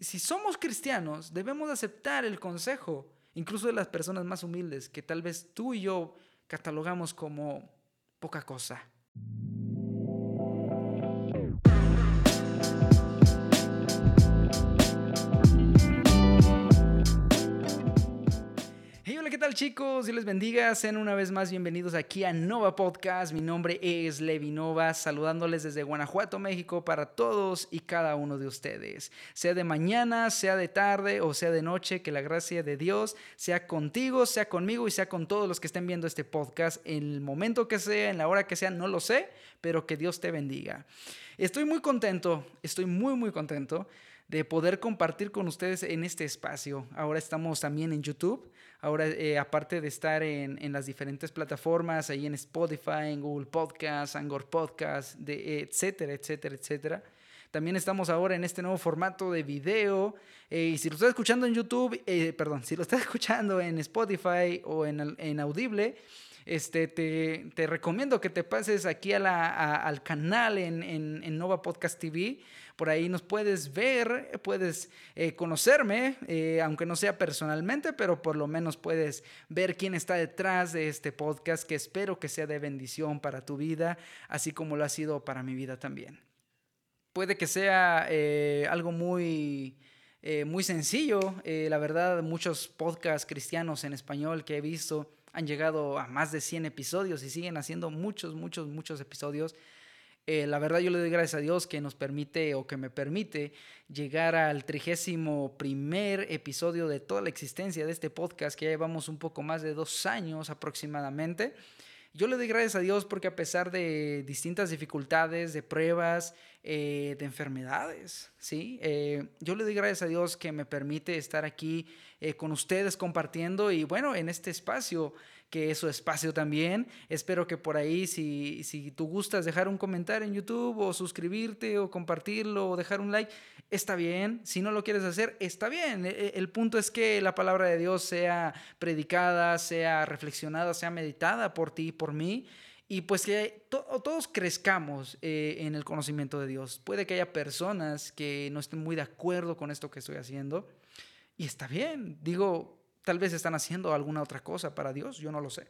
Si somos cristianos, debemos aceptar el consejo, incluso de las personas más humildes, que tal vez tú y yo catalogamos como poca cosa. ¿Qué tal chicos? Dios les bendiga. Sean una vez más bienvenidos aquí a Nova Podcast. Mi nombre es Levi Nova, saludándoles desde Guanajuato, México, para todos y cada uno de ustedes. Sea de mañana, sea de tarde o sea de noche, que la gracia de Dios sea contigo, sea conmigo y sea con todos los que estén viendo este podcast en el momento que sea, en la hora que sea, no lo sé, pero que Dios te bendiga. Estoy muy contento, estoy muy, muy contento de poder compartir con ustedes en este espacio. Ahora estamos también en YouTube. Ahora, eh, aparte de estar en, las diferentes plataformas, ahí en Spotify, en Google Podcasts, Angor Podcasts, de, etcétera, etcétera, etcétera. También estamos ahora en este nuevo formato de video. Eh, y si lo estás escuchando en YouTube, eh, perdón, si lo estás escuchando en Spotify o en, en Audible, este, te, te, recomiendo que te pases aquí a la, al canal en, en, Nova Podcast TV. Por ahí nos puedes ver, puedes eh, conocerme, eh, aunque no sea personalmente, pero por lo menos puedes ver quién está detrás de este podcast que espero que sea de bendición para tu vida, así como lo ha sido para mi vida también. Puede que sea eh, algo muy... muy sencillo, la verdad, muchos podcasts cristianos en español que he visto han llegado a más de 100 episodios y siguen haciendo muchos, muchos, muchos episodios. Eh, la verdad yo le doy gracias a Dios que nos permite o que me permite llegar al trigésimo primer episodio de toda la existencia de este podcast que ya llevamos un poco más de dos años aproximadamente. Yo le doy gracias a Dios porque a pesar de distintas dificultades, de pruebas, eh, de enfermedades, ¿sí? Eh, yo le doy gracias a Dios que me permite estar aquí con ustedes compartiendo y bueno, en este espacio que es su espacio también. Espero que por ahí, si, si tú gustas dejar un comentario en YouTube o suscribirte o compartirlo o dejar un like, está bien. Si no lo quieres hacer, está bien. E, e, el, punto es que la palabra de Dios sea predicada, sea reflexionada, sea meditada por ti y por mí y pues que todos crezcamos eh, en el conocimiento de Dios. Puede que haya personas que no estén muy de acuerdo con esto que estoy haciendo y está bien. Digo, Tal vez están haciendo alguna otra cosa para Dios, yo no lo sé.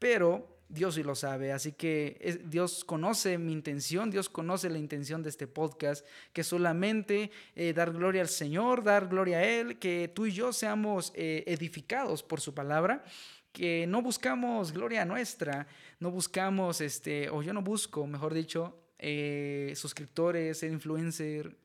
Pero Dios sí lo sabe, así que Dios conoce mi intención, Dios conoce la intención de este podcast, que solamente eh, dar gloria al Señor, dar gloria a Él, que tú y yo seamos eh, edificados por su palabra, que no buscamos gloria nuestra, no buscamos, este, o yo no busco, mejor dicho, eh, suscriptores, ser influencer.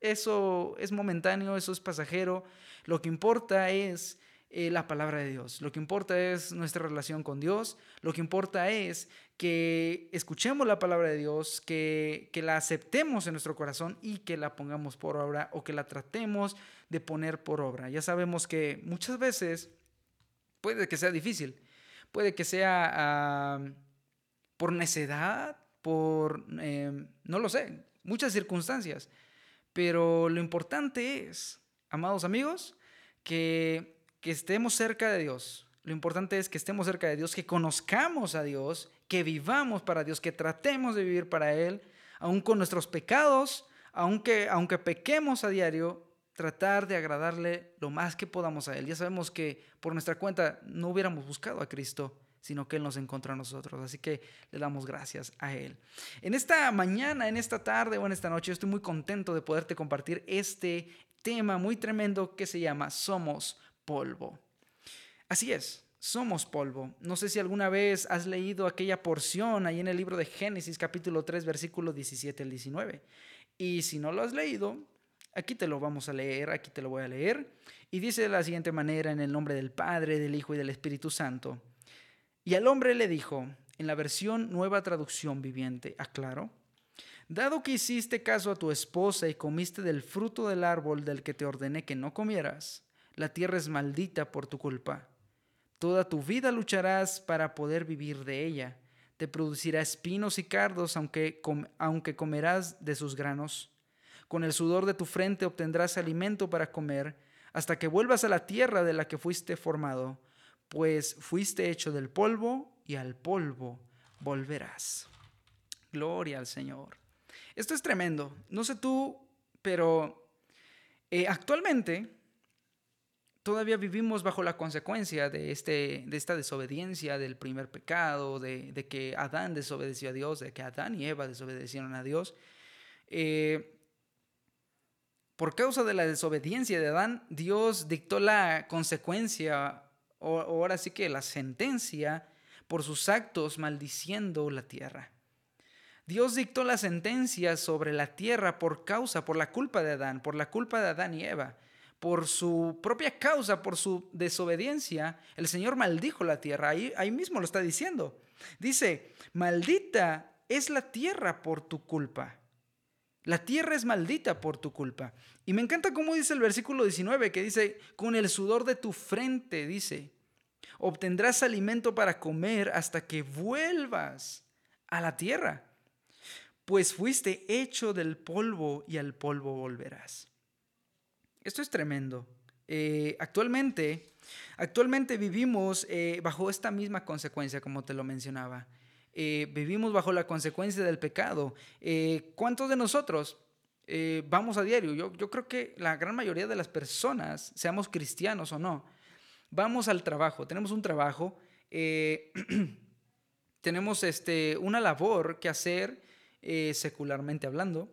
Eso es momentáneo, eso es pasajero. Lo que importa es eh, la palabra de Dios. Lo que importa es nuestra relación con Dios. Lo que importa es que escuchemos la palabra de Dios, que, que la aceptemos en nuestro corazón y que la pongamos por obra o que la tratemos de poner por obra. Ya sabemos que muchas veces puede que sea difícil, puede que sea por necedad, por, em, no lo sé, muchas circunstancias. Pero lo importante es, amados amigos, que que estemos cerca de Dios. Lo importante es que estemos cerca de Dios, que conozcamos a Dios, que vivamos para Dios, que tratemos de vivir para Él, aun con nuestros pecados, aunque, aunque pequemos a diario, tratar de agradarle lo más que podamos a Él. Ya sabemos que por nuestra cuenta no hubiéramos buscado a Cristo, sino que Él nos encontró a nosotros. Así que le damos gracias a Él. En esta mañana, en esta tarde o en esta noche, estoy muy contento de poderte compartir este tema muy tremendo que se llama Somos polvo. Así es, somos polvo. No sé si alguna vez has leído aquella porción ahí en el libro de Génesis capítulo 3 versículo 17 al 19. Y si no lo has leído, aquí te lo vamos a leer, aquí te lo voy a leer. Y dice de la siguiente manera en el nombre del Padre, del Hijo y del Espíritu Santo. Y al hombre le dijo, en la versión nueva traducción viviente, aclaro, dado que hiciste caso a tu esposa y comiste del fruto del árbol del que te ordené que no comieras, la tierra es maldita por tu culpa. Toda tu vida lucharás para poder vivir de ella. Te producirá espinos y cardos, aunque, aunque comerás de sus granos. Con el sudor de tu frente obtendrás alimento para comer, hasta que vuelvas a la tierra de la que fuiste formado, pues fuiste hecho del polvo y al polvo volverás. Gloria al Señor. Esto es tremendo. No sé tú, pero Eh, actualmente, todavía vivimos bajo la consecuencia de, este, de esta desobediencia del primer pecado, de, que Adán desobedeció a Dios, de que Adán y Eva desobedecieron a Dios. Eh, por causa de la desobediencia de Adán, Dios dictó la consecuencia, o ahora sí que la sentencia, por sus actos maldiciendo la tierra. Dios dictó la sentencia sobre la tierra por causa, por la culpa de Adán, por la culpa de Adán y Eva por su propia causa, por su desobediencia, el Señor maldijo la tierra. Ahí, ahí mismo lo está diciendo. Dice, maldita es la tierra por tu culpa. La tierra es maldita por tu culpa. Y me encanta cómo dice el versículo 19, que dice, con el sudor de tu frente, dice, obtendrás alimento para comer hasta que vuelvas a la tierra, pues fuiste hecho del polvo y al polvo volverás. Esto es tremendo. Eh, actualmente, actualmente vivimos eh, bajo esta misma consecuencia, como te lo mencionaba. Eh, vivimos bajo la consecuencia del pecado. ¿Cuántos de nosotros vamos a diario? Yo, yo creo que la gran mayoría de las personas, seamos cristianos o no, vamos al trabajo. Tenemos un trabajo, tenemos este, una labor que hacer secularmente hablando.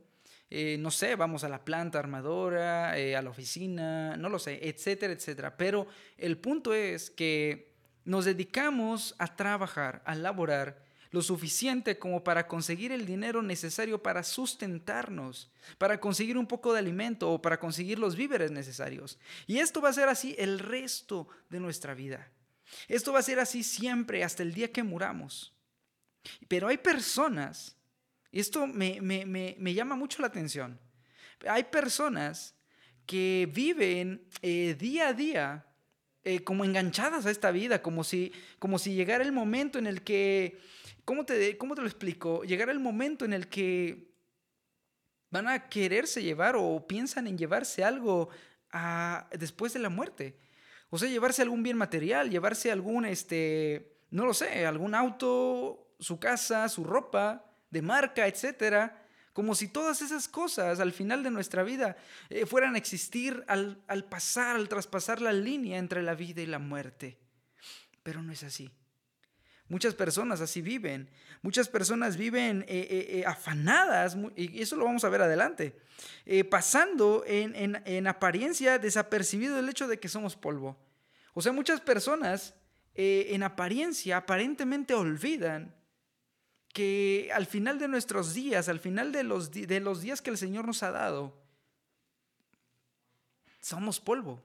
Eh, no sé, vamos a la planta armadora, eh, a la oficina, no lo sé, etcétera, etcétera. Pero el punto es que nos dedicamos a trabajar, a laborar lo suficiente como para conseguir el dinero necesario para sustentarnos, para conseguir un poco de alimento o para conseguir los víveres necesarios. Y esto va a ser así el resto de nuestra vida. Esto va a ser así siempre hasta el día que muramos. Pero hay personas esto me, llama mucho la atención. Hay personas que viven eh, día a día eh, como enganchadas a esta vida, como si, como si llegara el momento en el que, ¿cómo te, ¿cómo te lo explico? Llegara el momento en el que van a quererse llevar o piensan en llevarse algo después de la muerte. O sea, llevarse algún bien material, llevarse algún, este, no lo sé, algún auto, su casa, su ropa, de marca, etcétera, como si todas esas cosas al final de nuestra vida eh, fueran a existir al, pasar, al traspasar la línea entre la vida y la muerte. Pero no es así. Muchas personas así viven. Muchas personas viven eh, eh, afanadas, y eso lo vamos a ver adelante, pasando en, en, apariencia desapercibido el hecho de que somos polvo. O sea, muchas personas en apariencia aparentemente olvidan que al final de nuestros días, al final de los, de los días que el Señor nos ha dado, somos polvo.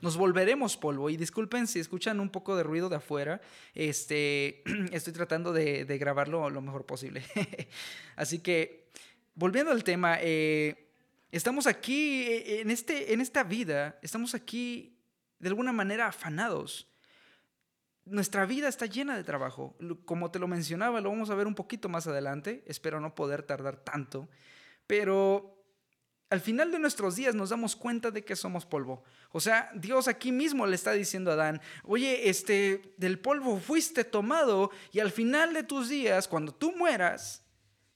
Nos volveremos polvo. Y disculpen si escuchan un poco de ruido de afuera. Este, estoy tratando de, grabarlo lo mejor posible. Así que, volviendo al tema, eh, estamos aquí eh, en, este, en esta vida, estamos aquí de alguna manera afanados nuestra vida está llena de trabajo. Como te lo mencionaba, lo vamos a ver un poquito más adelante. Espero no poder tardar tanto. Pero al final de nuestros días nos damos cuenta de que somos polvo. O sea, Dios aquí mismo le está diciendo a Adán, oye, este, del polvo fuiste tomado y al final de tus días, cuando tú mueras,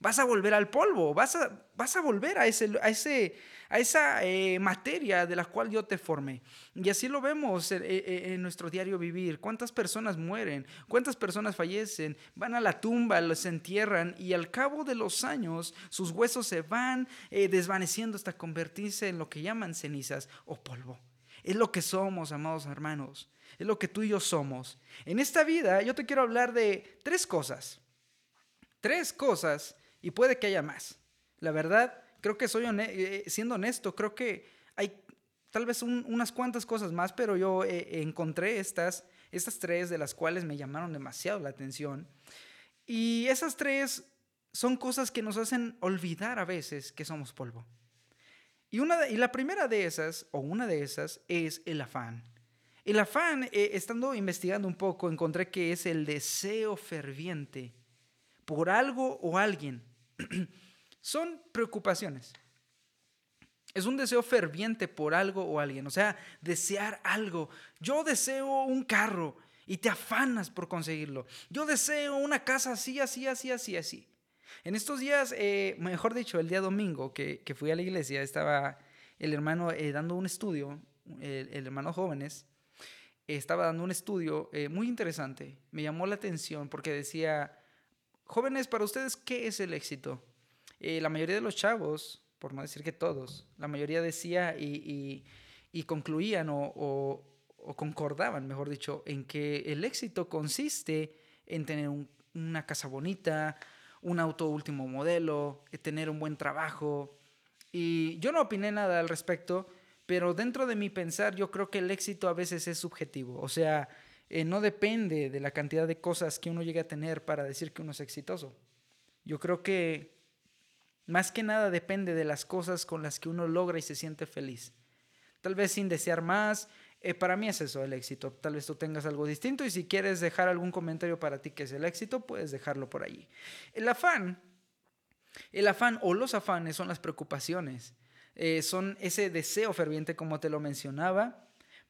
vas a volver al polvo, vas a, vas a volver a ese, a ese, a esa eh, materia de la cual yo te formé. Y así lo vemos en, en, nuestro diario vivir. ¿Cuántas personas mueren? ¿Cuántas personas fallecen? Van a la tumba, los entierran y al cabo de los años sus huesos se van eh, desvaneciendo hasta convertirse en lo que llaman cenizas o polvo. Es lo que somos, amados hermanos. Es lo que tú y yo somos. En esta vida yo te quiero hablar de tres cosas. Tres cosas y puede que haya más. La verdad, creo que soy eh, siendo honesto, creo que hay tal vez unas cuantas cosas más, pero yo eh, encontré estas, estas tres de las cuales me llamaron demasiado la atención. Y esas tres son cosas que nos hacen olvidar a veces que somos polvo. Y, una y la primera de esas, o una de esas, es el afán. El afán, eh, estando investigando un poco, encontré que es el deseo ferviente por algo o alguien son preocupaciones. Es un deseo ferviente por algo o alguien, o sea, desear algo. Yo deseo un carro y te afanas por conseguirlo. Yo deseo una casa así, así, así, así, así. En estos días, eh, mejor dicho, el día domingo que, fui a la iglesia, estaba, el hermano dando un estudio, el, hermano jóvenes, estaba dando un estudio muy interesante. Me llamó la atención porque decía, jóvenes, para ustedes, ¿qué es el éxito? la mayoría de los chavos, por no decir que todos, la mayoría decía y, y, concluían o, o, concordaban, mejor dicho, en que el éxito consiste en tener una casa bonita, un auto último modelo, tener un buen trabajo. Y yo no opiné nada al respecto, pero dentro de mi pensar yo creo que el éxito a veces es subjetivo, o sea, eh, no depende de la cantidad de cosas que uno llegue a tener para decir que uno es exitoso. Yo creo que más que nada depende de las cosas con las que uno logra y se siente feliz. Tal vez sin desear más. Eh, para mí es eso el éxito. Tal vez tú tengas algo distinto y si quieres dejar algún comentario para ti que es el éxito, puedes dejarlo por allí. El afán, el afán o los afanes son las preocupaciones. Eh, son ese deseo ferviente como te lo mencionaba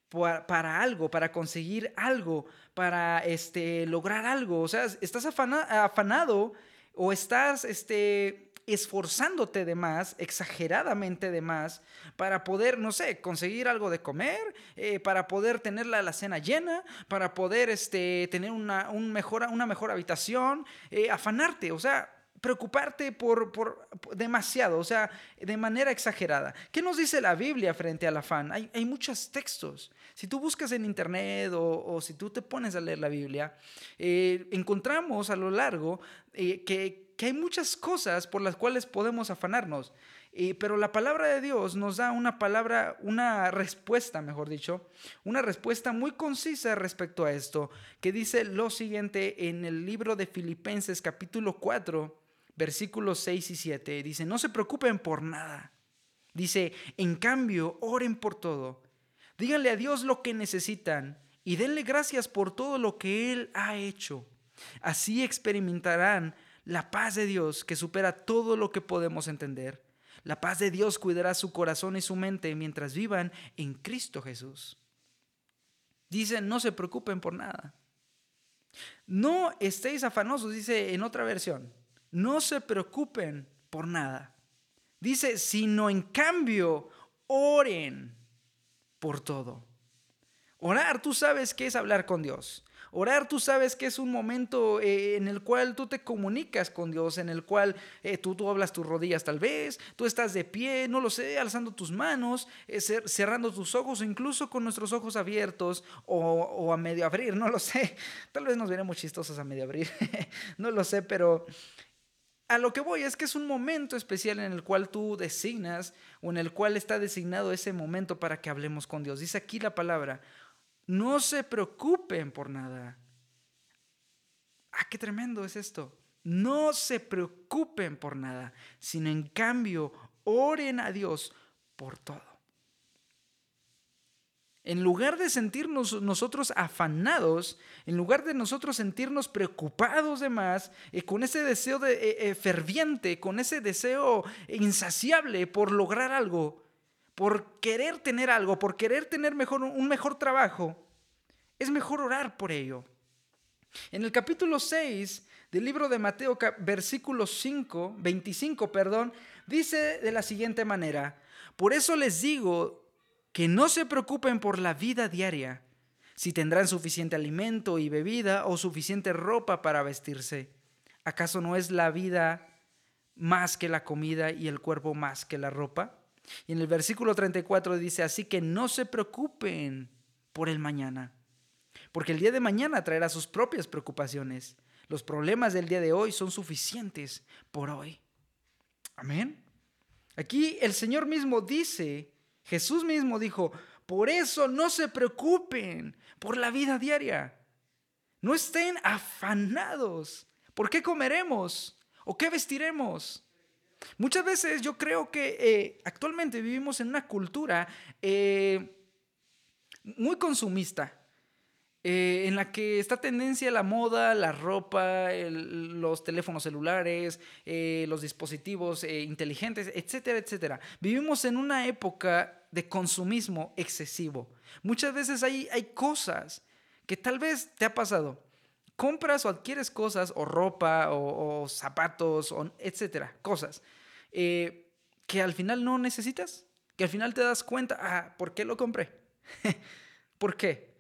para, algo, para conseguir algo, para este, lograr algo. O sea, estás afanado o estás este, esforzándote de más, exageradamente de más, para poder, no sé, conseguir algo de comer, eh, para poder tener la, cena llena, para poder este, tener una, un mejor, una mejor habitación, eh, afanarte, o sea, preocuparte por, por, demasiado, o sea, de manera exagerada. ¿Qué nos dice la Biblia frente al afán? Hay, hay muchos textos. Si tú buscas en internet o, si tú te pones a leer la Biblia, eh, encontramos a lo largo que que hay muchas cosas por las cuales podemos afanarnos, pero la palabra de Dios nos da una palabra, una respuesta, mejor dicho, una respuesta muy concisa respecto a esto, que dice lo siguiente en el libro de Filipenses capítulo 4, versículos 6 y 7. Dice, no se preocupen por nada. Dice, en cambio, oren por todo. Díganle a Dios lo que necesitan y denle gracias por todo lo que Él ha hecho. Así experimentarán la paz de Dios que supera todo lo que podemos entender. La paz de Dios cuidará su corazón y su mente mientras vivan en Cristo Jesús. Dice, no se preocupen por nada. No estéis afanosos, dice en otra versión. No se preocupen por nada. Dice, sino en cambio, oren por todo. Orar, tú sabes qué es hablar con Dios. Orar, tú sabes que es un momento eh, en el cual tú te comunicas con Dios, en el cual eh, tú, tú hablas tus rodillas tal vez, tú estás de pie, no lo sé, alzando tus manos, eh, cerrando tus ojos, o incluso con nuestros ojos abiertos o, a medio abrir, no lo sé. Tal vez nos veremos chistosos a medio abrir, no lo sé, pero a lo que voy es que es un momento especial en el cual tú designas o en el cual está designado ese momento para que hablemos con Dios. Dice aquí la palabra, no se preocupen por nada. Ah, qué tremendo es esto. No se preocupen por nada, sino en cambio oren a Dios por todo. En lugar de sentirnos nosotros afanados, en lugar de nosotros sentirnos preocupados de más, eh, con ese deseo de, eh, eh, ferviente, con ese deseo insaciable por lograr algo, por querer tener algo, por querer tener mejor, un mejor trabajo, es mejor orar por ello. En el capítulo 6 del libro de Mateo, versículo 5, 25, perdón, dice de la siguiente manera, por eso les digo que no se preocupen por la vida diaria, si tendrán suficiente alimento y bebida o suficiente ropa para vestirse. ¿Acaso no es la vida más que la comida y el cuerpo más que la ropa? Y en el versículo 34 dice, así que no se preocupen por el mañana, porque el día de mañana traerá sus propias preocupaciones. Los problemas del día de hoy son suficientes por hoy. Amén. Aquí el Señor mismo dice, Jesús mismo dijo, por eso no se preocupen por la vida diaria. No estén afanados. ¿Por qué comeremos? ¿O qué vestiremos? Muchas veces yo creo que eh, actualmente vivimos en una cultura eh, muy consumista, eh, en la que está tendencia la moda, la ropa, los teléfonos celulares, los dispositivos inteligentes, etcétera, etcétera. Vivimos en una época de consumismo excesivo. Muchas veces hay, hay cosas que tal vez te ha pasado. Compras o adquieres cosas, o ropa, o, zapatos, o etcétera, cosas eh, que al final no necesitas. que al final te das cuenta, ah, ¿por qué lo compré? ¿Por qué?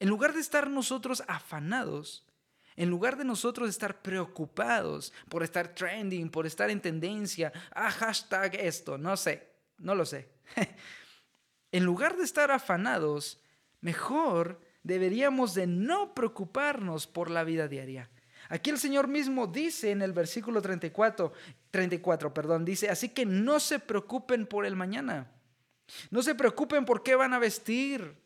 En lugar de estar nosotros afanados, en lugar de nosotros estar preocupados por estar trending, por estar en tendencia, ah, hashtag esto, no sé, no lo sé. en lugar de estar afanados, mejor deberíamos de no preocuparnos por la vida diaria. Aquí el Señor mismo dice en el versículo 34, 34, perdón, dice, así que no se preocupen por el mañana. No se preocupen por qué van a vestir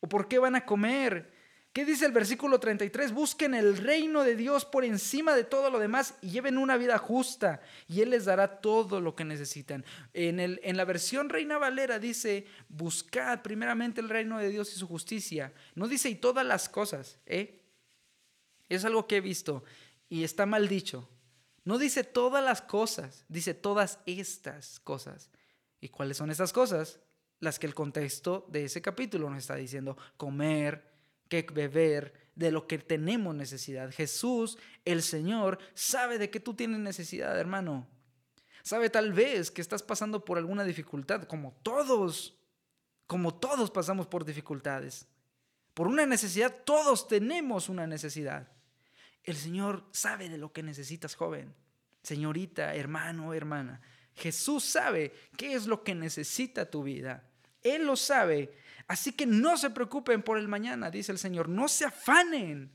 o por qué van a comer. ¿Qué dice el versículo 33? Busquen el reino de Dios por encima de todo lo demás y lleven una vida justa y Él les dará todo lo que necesitan. En, el, en la versión Reina Valera dice, buscad primeramente el reino de Dios y su justicia. No dice y todas las cosas, ¿eh? Es algo que he visto y está mal dicho. No dice todas las cosas, dice todas estas cosas. ¿Y cuáles son estas cosas? Las que el contexto de ese capítulo nos está diciendo, comer, que beber, de lo que tenemos necesidad. Jesús, el Señor, sabe de que tú tienes necesidad, hermano. Sabe tal vez que estás pasando por alguna dificultad, como todos, como todos pasamos por dificultades. Por una necesidad, todos tenemos una necesidad. El Señor sabe de lo que necesitas, joven, señorita, hermano, hermana. Jesús sabe qué es lo que necesita tu vida. Él lo sabe Así que no se preocupen por el mañana, dice el Señor. No se afanen.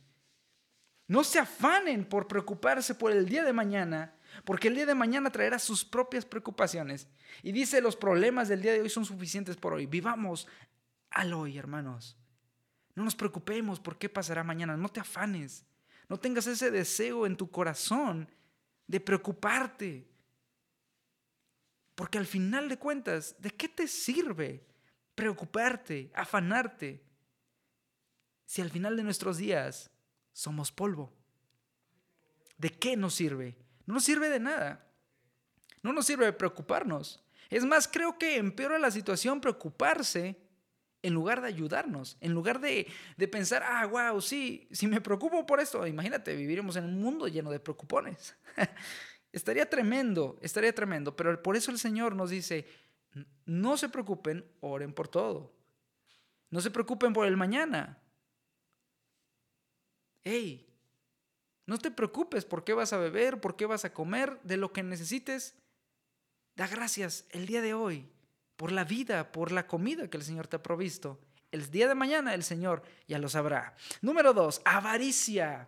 No se afanen por preocuparse por el día de mañana, porque el día de mañana traerá sus propias preocupaciones. Y dice, los problemas del día de hoy son suficientes por hoy. Vivamos al hoy, hermanos. No nos preocupemos por qué pasará mañana. No te afanes. No tengas ese deseo en tu corazón de preocuparte. Porque al final de cuentas, ¿de qué te sirve preocuparte, afanarte, si al final de nuestros días somos polvo? ¿De qué nos sirve? No nos sirve de nada. No nos sirve de preocuparnos. Es más, creo que empeora la situación preocuparse en lugar de ayudarnos, en lugar de, de, pensar, ah, wow, sí, si me preocupo por esto, imagínate, viviríamos en un mundo lleno de preocupones. estaría tremendo, estaría tremendo, pero por eso el Señor nos dice, no se preocupen, oren por todo. No se preocupen por el mañana. Hey, no te preocupes por qué vas a beber, por qué vas a comer, de lo que necesites. Da gracias el día de hoy por la vida, por la comida que el Señor te ha provisto. El día de mañana el Señor ya lo sabrá. Número dos, avaricia.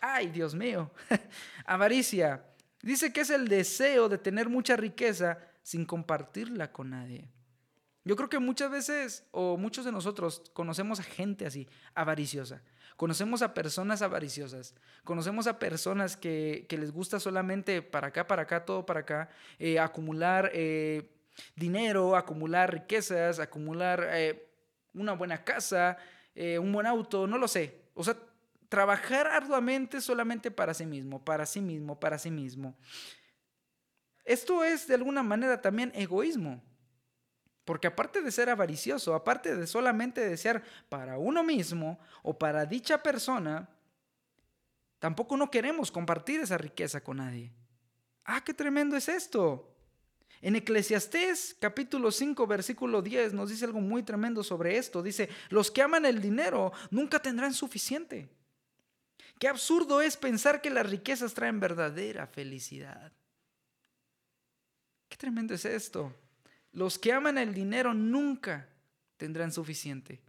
Ay, Dios mío. avaricia. Dice que es el deseo de tener mucha riqueza sin compartirla con nadie. Yo creo que muchas veces, o muchos de nosotros, conocemos a gente así, avariciosa. Conocemos a personas avariciosas. Conocemos a personas que, les gusta solamente para acá, para acá, todo para acá, eh, acumular eh, dinero, acumular riquezas, acumular eh, una buena casa, un buen auto, no lo sé. O sea, trabajar arduamente solamente para sí mismo, para sí mismo, para sí mismo. Esto es de alguna manera también egoísmo. Porque aparte de ser avaricioso, aparte de solamente desear para uno mismo o para dicha persona, tampoco no queremos compartir esa riqueza con nadie. Ah, qué tremendo es esto. En Eclesiastés capítulo 5 versículo 10 nos dice algo muy tremendo sobre esto. Dice, los que aman el dinero nunca tendrán suficiente. Qué absurdo es pensar que las riquezas traen verdadera felicidad. Qué tremendo es esto. Los que aman el dinero nunca tendrán suficiente.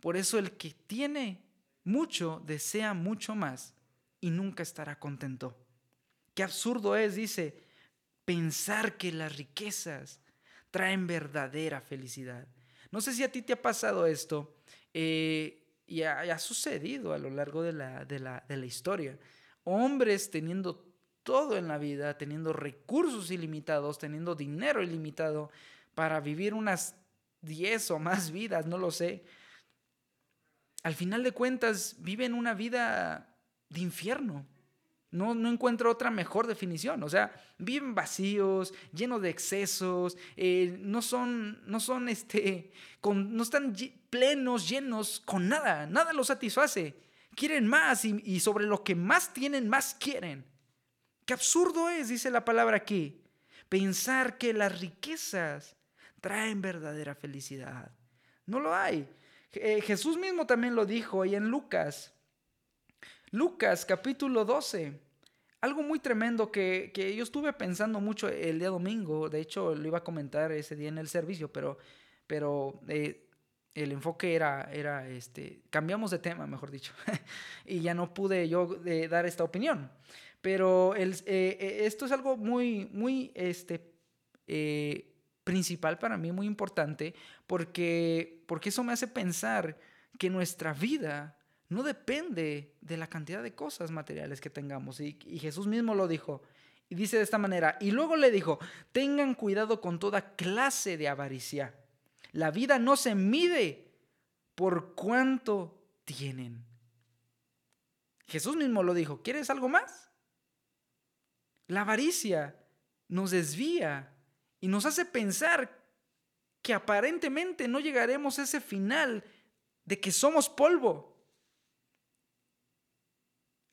Por eso el que tiene mucho desea mucho más y nunca estará contento. Qué absurdo es, dice, pensar que las riquezas traen verdadera felicidad. No sé si a ti te ha pasado esto eh, y ha, sucedido a lo largo de la, de la historia. Hombres teniendo todo en la vida, teniendo recursos ilimitados, teniendo dinero ilimitado para vivir unas 10 o más vidas, no lo sé. Al final de cuentas, viven una vida de infierno. No, no encuentro otra mejor definición. O sea, viven vacíos, llenos de excesos, eh, no son, no son este, no están plenos, llenos con nada, nada los satisface. Quieren más y, y sobre lo que más tienen, más quieren. Qué absurdo es, dice la palabra aquí, pensar que las riquezas traen verdadera felicidad. No lo hay. Eh, Jesús mismo también lo dijo ahí en Lucas. Lucas capítulo 12. Algo muy tremendo que, yo estuve pensando mucho el día domingo. De hecho, lo iba a comentar ese día en el servicio, pero, pero eh, el enfoque era, era este, cambiamos de tema, mejor dicho. y ya no pude yo eh, dar esta opinión. Pero el, esto es algo muy, muy este, principal para mí, muy importante, porque, porque eso me hace pensar que nuestra vida no depende de la cantidad de cosas materiales que tengamos. Y, Jesús mismo lo dijo. Y dice de esta manera, y luego le dijo, tengan cuidado con toda clase de avaricia. La vida no se mide por cuánto tienen. Jesús mismo lo dijo, ¿quieres algo más? La avaricia nos desvía y nos hace pensar que aparentemente no llegaremos a ese final de que somos polvo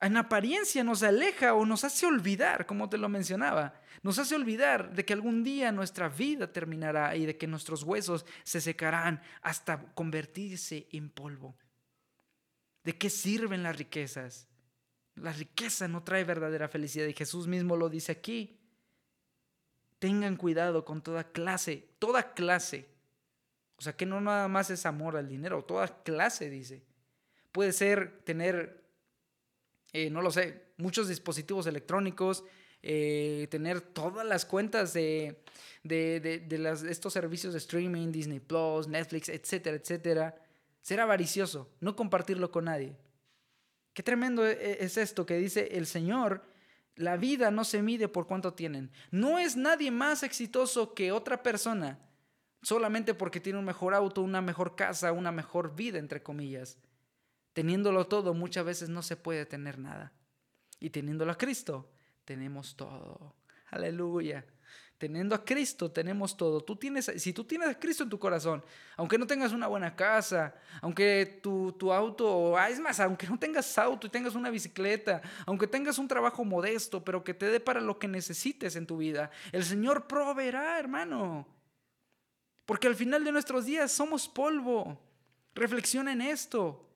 en apariencia nos aleja o nos hace olvidar, como te lo mencionaba, nos hace olvidar de que algún día nuestra vida terminará y de que nuestros huesos se secarán hasta convertirse en polvo. ¿De qué sirven las riquezas? La riqueza no trae verdadera felicidad y Jesús mismo lo dice aquí. Tengan cuidado con toda clase, toda clase. O sea, que no nada más es amor al dinero, toda clase dice. Puede ser tener eh, no lo sé, muchos dispositivos electrónicos, eh, tener todas las cuentas de, estos servicios de streaming, Disney Plus, Netflix, etcétera, etcétera. Ser avaricioso, no compartirlo con nadie. Qué tremendo e, e, es esto que dice el Señor. La vida no se mide por cuánto tienen. No es nadie más exitoso que otra persona solamente porque tiene un mejor auto, una mejor casa, una mejor vida, entre comillas. Teniéndolo todo, muchas veces no se puede tener nada. Y teniéndolo a Cristo, tenemos todo. Aleluya. Teniendo a Cristo tenemos todo. Tú tienes, si tú tienes a Cristo en tu corazón, aunque no tengas una buena casa, aunque tu, tu auto, ah, es más, aunque no tengas auto y tengas una bicicleta, aunque tengas un trabajo modesto, pero que te dé para lo que necesites en tu vida, el Señor proveerá, hermano. Porque al final de nuestros días somos polvo. Reflexiona en esto.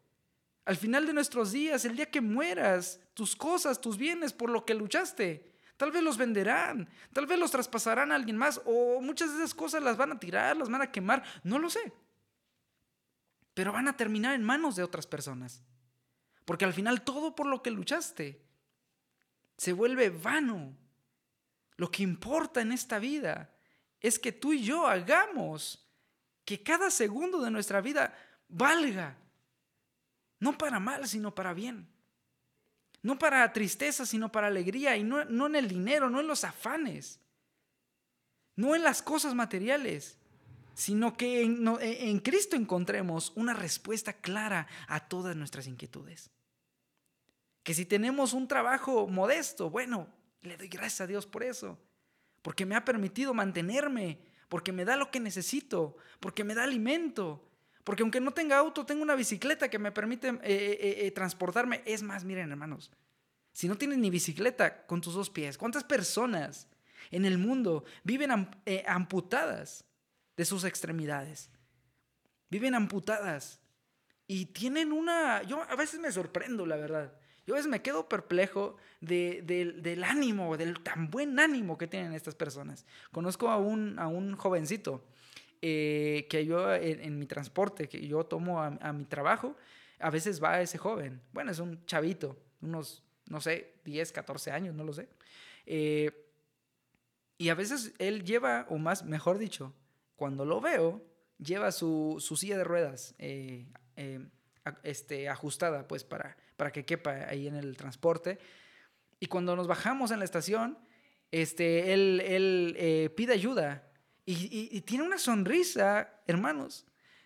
Al final de nuestros días, el día que mueras, tus cosas, tus bienes por lo que luchaste, tal vez los venderán, tal vez los traspasarán a alguien más o muchas de esas cosas las van a tirar, las van a quemar, no lo sé. Pero van a terminar en manos de otras personas. Porque al final todo por lo que luchaste se vuelve vano. Lo que importa en esta vida es que tú y yo hagamos que cada segundo de nuestra vida valga no para mal, sino para bien. No para tristeza, sino para alegría. Y no, en el dinero, no en los afanes. No en las cosas materiales. Sino que en, en Cristo encontremos una respuesta clara a todas nuestras inquietudes. Que si tenemos un trabajo modesto, bueno, le doy gracias a Dios por eso. Porque me ha permitido mantenerme. Porque me da lo que necesito. Porque me da alimento porque aunque no tenga auto, tengo una bicicleta que me permite eh, eh, eh, transportarme. Es más, miren hermanos, si no tienes ni bicicleta con tus dos pies, ¿cuántas personas en el mundo viven amputadas de sus extremidades? Viven amputadas y tienen una... Yo a veces me sorprendo, la verdad. Yo a veces me quedo perplejo del ánimo, del tan buen ánimo que tienen estas personas. Conozco a un, a un jovencito eh, que yo en, mi transporte, que yo tomo a, mi trabajo, a veces va ese joven. Bueno, es un chavito, unos, no sé, 10, 14 años, no lo sé. Eh, y a veces él lleva, o más, mejor dicho, cuando lo veo, lleva su, su silla de ruedas eh, este, ajustada, pues, para, para que quepa ahí en el transporte. Y cuando nos bajamos en la estación, este, él, él pide ayuda y, tiene una sonrisa, hermanos,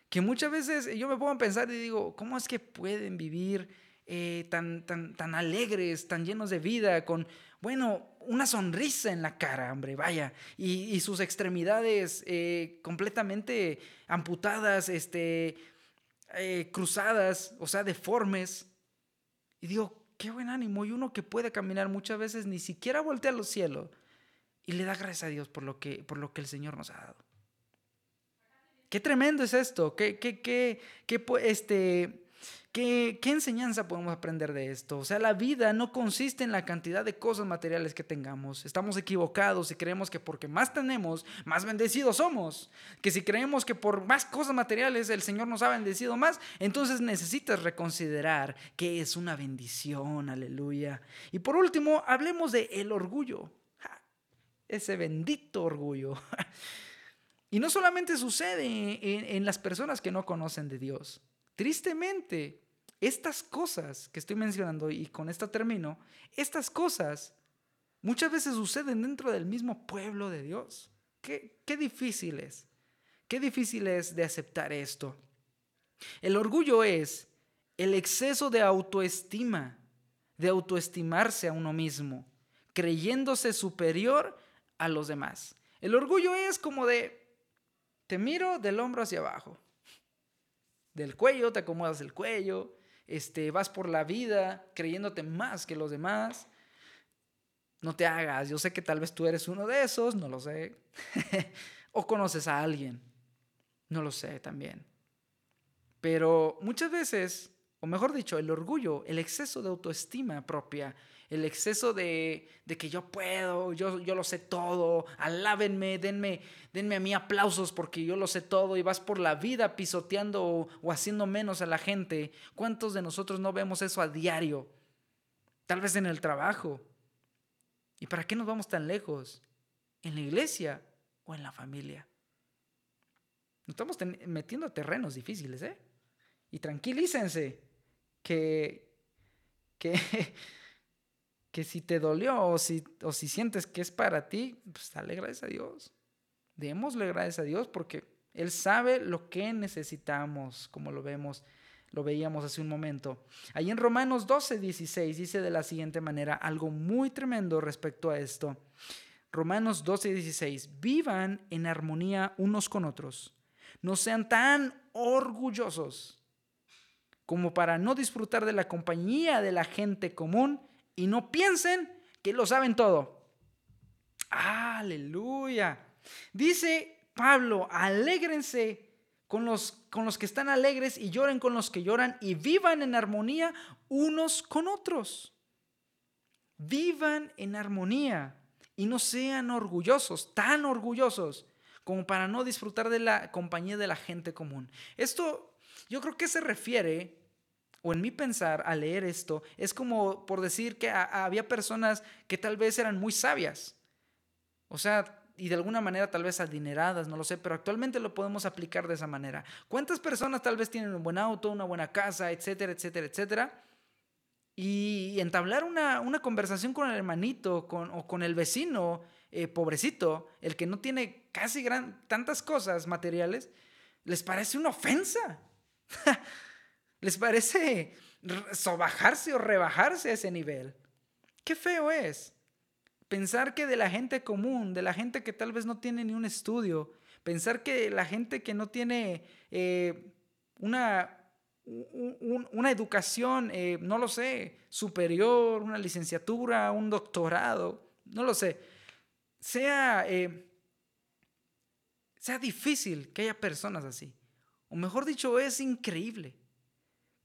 que muchas veces yo me pongo a pensar y digo, ¿cómo es que pueden vivir eh, tan, tan, tan alegres, tan llenos de vida, con, bueno, una sonrisa en la cara, hombre, vaya, y, sus extremidades eh, completamente amputadas, este, eh, cruzadas, o sea, deformes. Y digo, qué buen ánimo. Y uno que puede caminar muchas veces ni siquiera voltea a los cielos y le da gracias a Dios por lo que, por lo que el Señor nos ha dado. Qué tremendo es esto, qué, qué, qué, qué, este, ¿Qué, enseñanza podemos aprender de esto? O sea, la vida no consiste en la cantidad de cosas materiales que tengamos. Estamos equivocados si creemos que porque más tenemos, más bendecidos somos. Que si creemos que por más cosas materiales el Señor nos ha bendecido más, entonces necesitas reconsiderar que es una bendición, aleluya. Y por último, hablemos de el orgullo. Ese bendito orgullo. Y no solamente sucede en las personas que no conocen de Dios. Tristemente, estas cosas que estoy mencionando, y con esta termino, estas cosas muchas veces suceden dentro del mismo pueblo de Dios. Qué, qué difícil es, qué difícil es de aceptar esto. El orgullo es el exceso de autoestima, de autoestimarse a uno mismo, creyéndose superior a los demás. El orgullo es como de, te miro del hombro hacia abajo, del cuello, te acomodas el cuello, este, vas por la vida creyéndote más que los demás. No te hagas, yo sé que tal vez tú eres uno de esos, no lo sé. o conoces a alguien, no lo sé también. Pero muchas veces, o mejor dicho, el orgullo, el exceso de autoestima propia, el exceso de, que yo puedo, yo, yo lo sé todo, alábenme, denme, denme a mí aplausos porque yo lo sé todo y vas por la vida pisoteando o, o haciendo menos a la gente. ¿Cuántos de nosotros no vemos eso a diario? Tal vez en el trabajo. ¿Y para qué nos vamos tan lejos? ¿En la iglesia o en la familia? Nos estamos metiendo a terrenos difíciles, ¿eh? Y tranquilícense que, que que si te dolió o si, o si sientes que es para ti, pues dale gracias a Dios. Démosle gracias a Dios porque Él sabe lo que necesitamos, como lo vemos, lo veíamos hace un momento. Ahí en Romanos 12, 16 dice de la siguiente manera algo muy tremendo respecto a esto. Romanos 12, 16, vivan en armonía unos con otros. No sean tan orgullosos como para no disfrutar de la compañía de la gente común y no piensen que lo saben todo. Aleluya. Dice Pablo, alégrense con los, con los que están alegres y lloren con los que lloran y vivan en armonía unos con otros. Vivan en armonía y no sean orgullosos, tan orgullosos como para no disfrutar de la compañía de la gente común. Esto yo creo que se refiere o en mi pensar al leer esto, es como por decir que había personas que tal vez eran muy sabias. O sea, y de alguna manera tal vez adineradas, no lo sé, pero actualmente lo podemos aplicar de esa manera. ¿Cuántas personas tal vez tienen un buen auto, una buena casa, etcétera, etcétera, etcétera? Y entablar una, conversación con el hermanito con, o con el vecino eh, pobrecito, el que no tiene casi gran, tantas cosas materiales, les parece una ofensa. ¿Les parece sobajarse o rebajarse a ese nivel? Qué feo es. Pensar que de la gente común, de la gente que tal vez no tiene ni un estudio, pensar que la gente que no tiene eh, una, una educación, eh, no lo sé, superior, una licenciatura, un doctorado, no lo sé, sea, eh, sea difícil que haya personas así. O mejor dicho, es increíble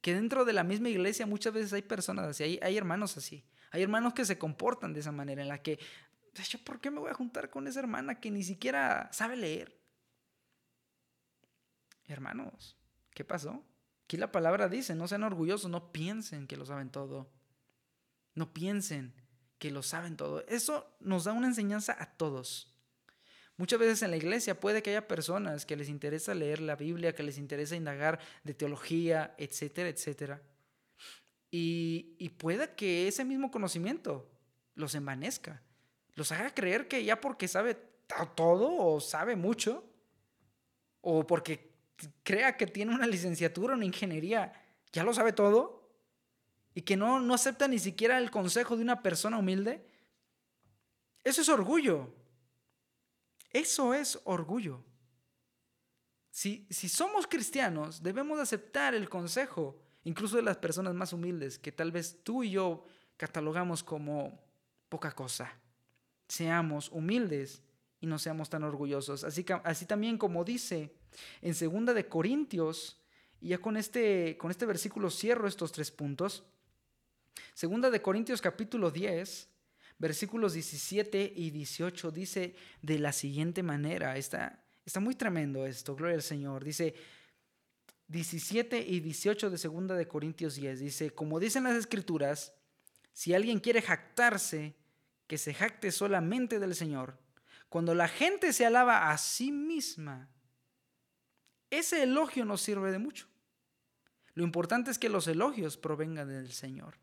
que dentro de la misma iglesia muchas veces hay personas así, hay, hay hermanos así, hay hermanos que se comportan de esa manera, en la que, ¿yo por qué me voy a juntar con esa hermana que ni siquiera sabe leer? Hermanos, ¿qué pasó? Aquí la palabra dice, no sean orgullosos, no piensen que lo saben todo. No piensen que lo saben todo. Eso nos da una enseñanza a todos. Muchas veces en la iglesia puede que haya personas que les interesa leer la Biblia, que les interesa indagar de teología, etcétera, etcétera. Y, y pueda que ese mismo conocimiento los envanezca, los haga creer que ya porque sabe todo o sabe mucho, o porque crea que tiene una licenciatura, una ingeniería, ya lo sabe todo, y que no, no acepta ni siquiera el consejo de una persona humilde, eso es orgullo. Eso es orgullo. Si, si somos cristianos, debemos aceptar el consejo, incluso de las personas más humildes, que tal vez tú y yo catalogamos como poca cosa. Seamos humildes y no seamos tan orgullosos. Así, así también como dice en segunda de Corintios, y ya con este, con este versículo cierro estos tres puntos. Segunda de Corintios capítulo 10, versículos 17 y 18 dice de la siguiente manera, está, está muy tremendo esto, gloria al Señor. Dice 17 y 18 de segunda de Corintios 10, dice, como dicen las escrituras, si alguien quiere jactarse, que se jacte solamente del Señor. Cuando la gente se alaba a sí misma, ese elogio no sirve de mucho. Lo importante es que los elogios provengan del Señor.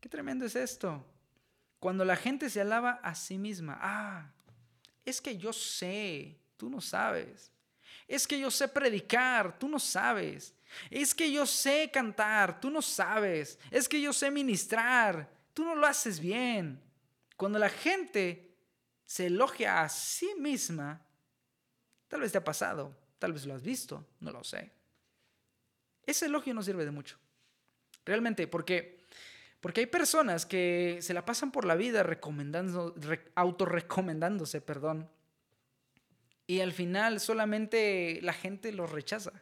Qué tremendo es esto. Cuando la gente se alaba a sí misma, ah, es que yo sé, tú no sabes. Es que yo sé predicar, tú no sabes. Es que yo sé cantar, tú no sabes. Es que yo sé ministrar, tú no lo haces bien. Cuando la gente se elogia a sí misma, tal vez te ha pasado, Tal vez lo has visto, no lo sé. Ese elogio no sirve de mucho. Realmente, porque, porque hay personas que se la pasan por la vida recomendando, autorrecomendándose, perdón. Y al final solamente la gente los rechaza.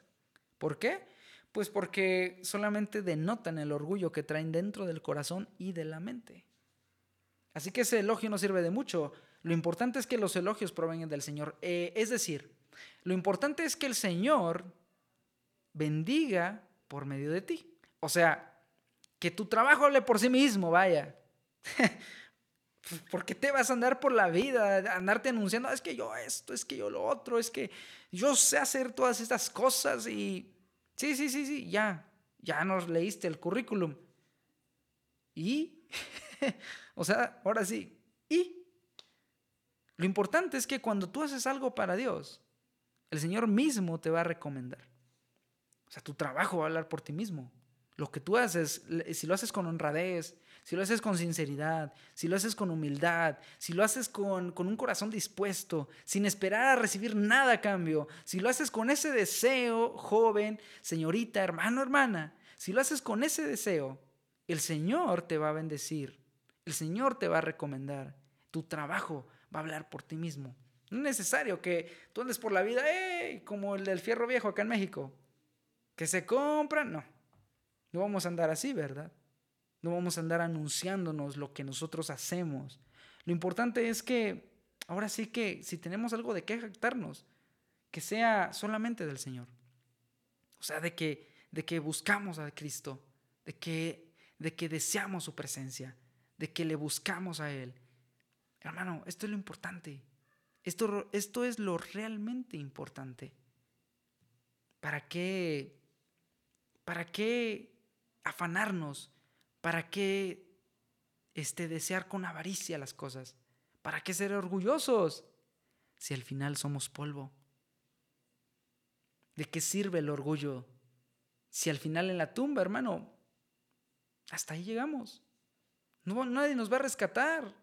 ¿Por qué? Pues porque solamente denotan el orgullo que traen dentro del corazón y de la mente. Así que ese elogio no sirve de mucho. Lo importante es que los elogios provengan del Señor. Eh, es decir, lo importante es que el Señor bendiga por medio de ti. O sea, que tu trabajo hable por sí mismo, vaya. ¿Por qué te vas a andar por la vida, andarte anunciando, es que yo esto, es que yo lo otro, es que yo sé hacer todas estas cosas y... Sí, sí, sí, sí, ya, ya nos leíste el currículum. ¿Y? o sea, ahora sí, ¿y? Lo importante es que cuando tú haces algo para Dios, el Señor mismo te va a recomendar. O sea, tu trabajo va a hablar por ti mismo. Lo que tú haces, si lo haces con honradez, si lo haces con sinceridad, si lo haces con humildad, si lo haces con, con, un corazón dispuesto, sin esperar a recibir nada a cambio, si lo haces con ese deseo, joven, señorita, hermano, hermana, si lo haces con ese deseo, el Señor te va a bendecir, el Señor te va a recomendar, tu trabajo va a hablar por ti mismo. No es necesario que tú andes por la vida, como el del fierro viejo acá en México, que se compra. No, no vamos a andar así, ¿verdad? No vamos a andar anunciándonos lo que nosotros hacemos. Lo importante es que, ahora sí que, si tenemos algo de qué jactarnos, que sea solamente del Señor. O sea, de que, de que buscamos a Cristo, de que, de que deseamos su presencia, de que le buscamos a Él. Hermano, esto es lo importante. Esto, esto es lo realmente importante. ¿Para qué? ¿Para qué afanarnos? ¿Para qué este, desear con avaricia las cosas? ¿Para qué ser orgullosos si al final somos polvo? ¿De qué sirve el orgullo si al final en la tumba, hermano, hasta ahí llegamos? Nadie nos va a rescatar.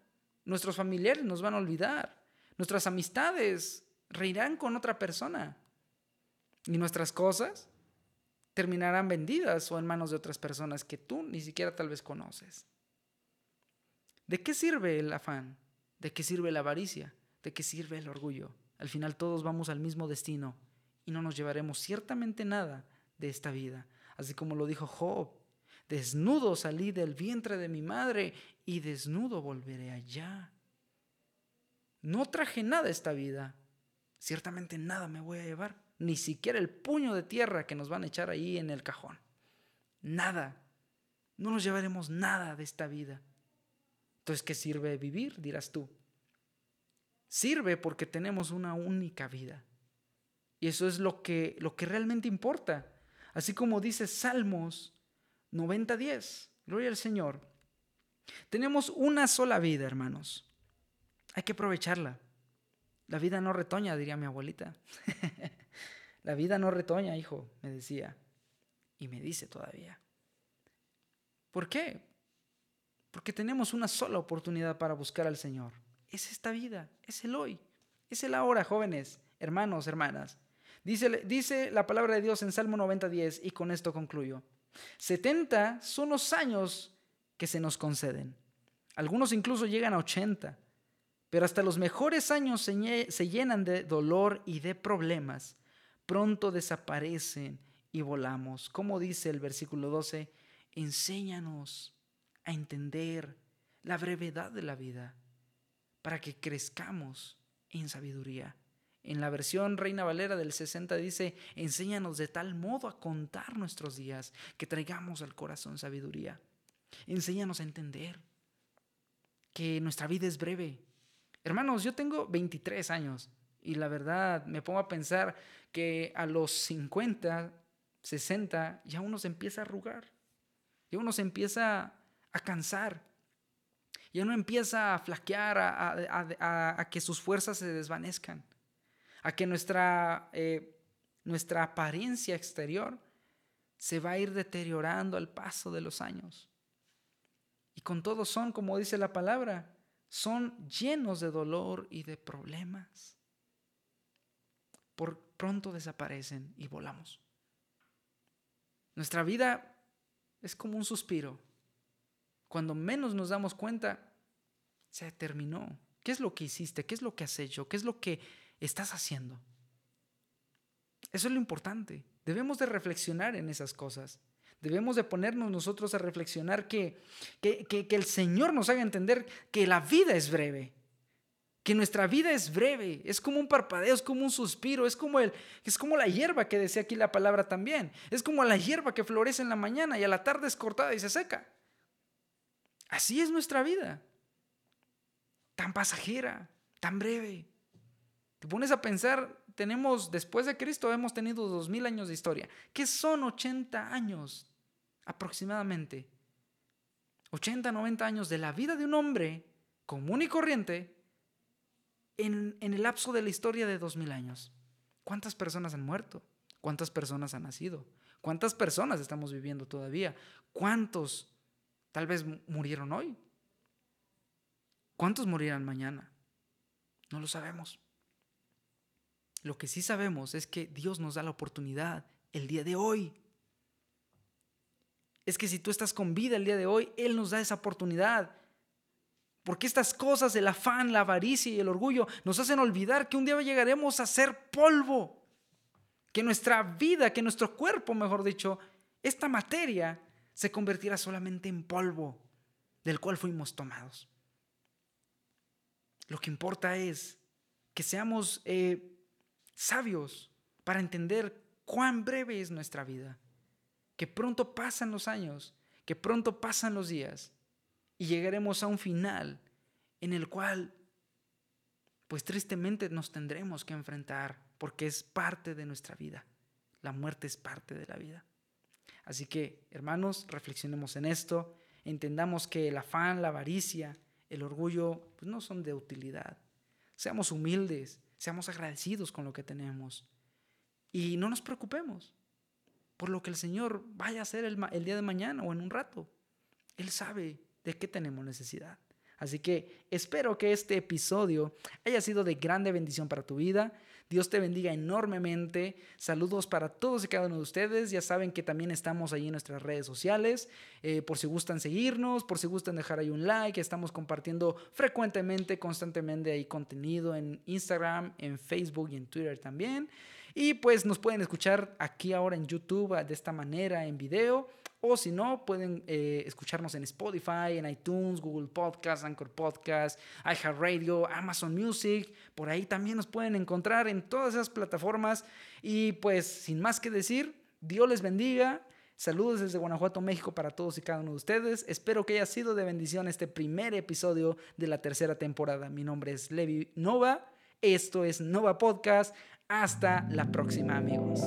Nuestros familiares nos van a olvidar. Nuestras amistades reirán con otra persona. Y nuestras cosas terminarán vendidas o en manos de otras personas que tú ni siquiera tal vez conoces. ¿De qué sirve el afán? ¿De qué sirve la avaricia? ¿De qué sirve el orgullo? Al final todos vamos al mismo destino y no nos llevaremos ciertamente nada de esta vida. Así como lo dijo Job, desnudo salí del vientre de mi madre y desnudo volveré allá. No traje nada esta vida. Ciertamente nada me voy a llevar. Ni siquiera el puño de tierra que nos van a echar ahí en el cajón. Nada. No nos llevaremos nada de esta vida. Entonces, ¿qué sirve vivir? Dirás tú. Sirve porque tenemos una única vida. Y eso es lo que, lo que realmente importa. Así como dice Salmos 90.10. Gloria al Señor. Tenemos una sola vida, hermanos. Hay que aprovecharla. La vida no retoña, diría mi abuelita. la vida no retoña, hijo, me decía. Y me dice todavía. ¿Por qué? Porque tenemos una sola oportunidad para buscar al Señor. Es esta vida, es el hoy, es el ahora, jóvenes, hermanos, hermanas. Dice, la palabra de Dios en Salmo 90.10 y con esto concluyo. 70 son los años que se nos conceden. Algunos incluso llegan a 80. Pero hasta los mejores años se llenan de dolor y de problemas. Pronto desaparecen y volamos. Como dice el versículo 12, enséñanos a entender la brevedad de la vida para que crezcamos en sabiduría. En la versión Reina Valera del 60 dice, enséñanos de tal modo a contar nuestros días que traigamos al corazón sabiduría. Enséñanos a entender que nuestra vida es breve. Hermanos, yo tengo 23 años y la verdad me pongo a pensar que a los 50, 60 ya uno se empieza a arrugar, ya uno se empieza a cansar, ya uno empieza a flaquear, a, que sus fuerzas se desvanezcan, a que nuestra, eh, nuestra apariencia exterior se va a ir deteriorando al paso de los años. Y con todo son, como dice la palabra, son llenos de dolor y de problemas. Por pronto desaparecen y volamos. Nuestra vida es como un suspiro. Cuando menos nos damos cuenta, se terminó. ¿Qué es lo que hiciste? ¿Qué es lo que has hecho? ¿Qué es lo que estás haciendo? Eso es lo importante. Debemos de reflexionar en esas cosas. Debemos de ponernos nosotros a reflexionar que, que, el Señor nos haga entender que la vida es breve, que nuestra vida es breve, es como un parpadeo, es como un suspiro, es como, el, es como la hierba que decía aquí la palabra también, es como la hierba que florece en la mañana y a la tarde es cortada y se seca. Así es nuestra vida, tan pasajera, tan breve. Te pones a pensar, tenemos, después de Cristo, hemos tenido dos mil años de historia. ¿Qué son 80 años aproximadamente? 80, 90 años de la vida de un hombre común y corriente en, el lapso de la historia de dos mil años. ¿Cuántas personas han muerto? ¿Cuántas personas han nacido? ¿Cuántas personas estamos viviendo todavía? ¿Cuántos tal vez murieron hoy? ¿Cuántos morirán mañana? No lo sabemos. Lo que sí sabemos es que Dios nos da la oportunidad el día de hoy. Es que si tú estás con vida el día de hoy, Él nos da esa oportunidad. Porque estas cosas, el afán, la avaricia y el orgullo, nos hacen olvidar que un día llegaremos a ser polvo. Que nuestra vida, que nuestro cuerpo, mejor dicho, esta materia se convertirá solamente en polvo del cual fuimos tomados. Lo que importa es que seamos eh, sabios para entender cuán breve es nuestra vida, que pronto pasan los años, que pronto pasan los días y llegaremos a un final en el cual, pues tristemente nos tendremos que enfrentar porque es parte de nuestra vida. La muerte es parte de la vida. Así que, hermanos, reflexionemos en esto, entendamos que el afán, la avaricia, el orgullo, pues no son de utilidad. Seamos humildes, Seamos agradecidos con lo que tenemos. Y no nos preocupemos por lo que el Señor vaya a hacer el, día de mañana o en un rato. Él sabe de qué tenemos necesidad. Así que espero que este episodio haya sido de grande bendición para tu vida. Dios te bendiga enormemente. Saludos para todos y cada uno de ustedes. Ya saben que también estamos ahí en nuestras redes sociales. Eh, por si gustan seguirnos, por si gustan dejar ahí un like. Estamos compartiendo frecuentemente, constantemente ahí contenido en Instagram, en Facebook y en Twitter también. Y pues nos pueden escuchar aquí ahora en YouTube de esta manera en video o si no, pueden eh, escucharnos en Spotify, en iTunes, Google Podcast, Anchor Podcast, iHeartRadio, Amazon Music. Por ahí también nos pueden encontrar en todas esas plataformas. Y pues, sin más que decir, Dios les bendiga. Saludos desde Guanajuato, México para todos y cada uno de ustedes. Espero que haya sido de bendición este primer episodio de la tercera temporada. Mi nombre es Levi Nova. Esto es Nova Podcast. Hasta la próxima, amigos.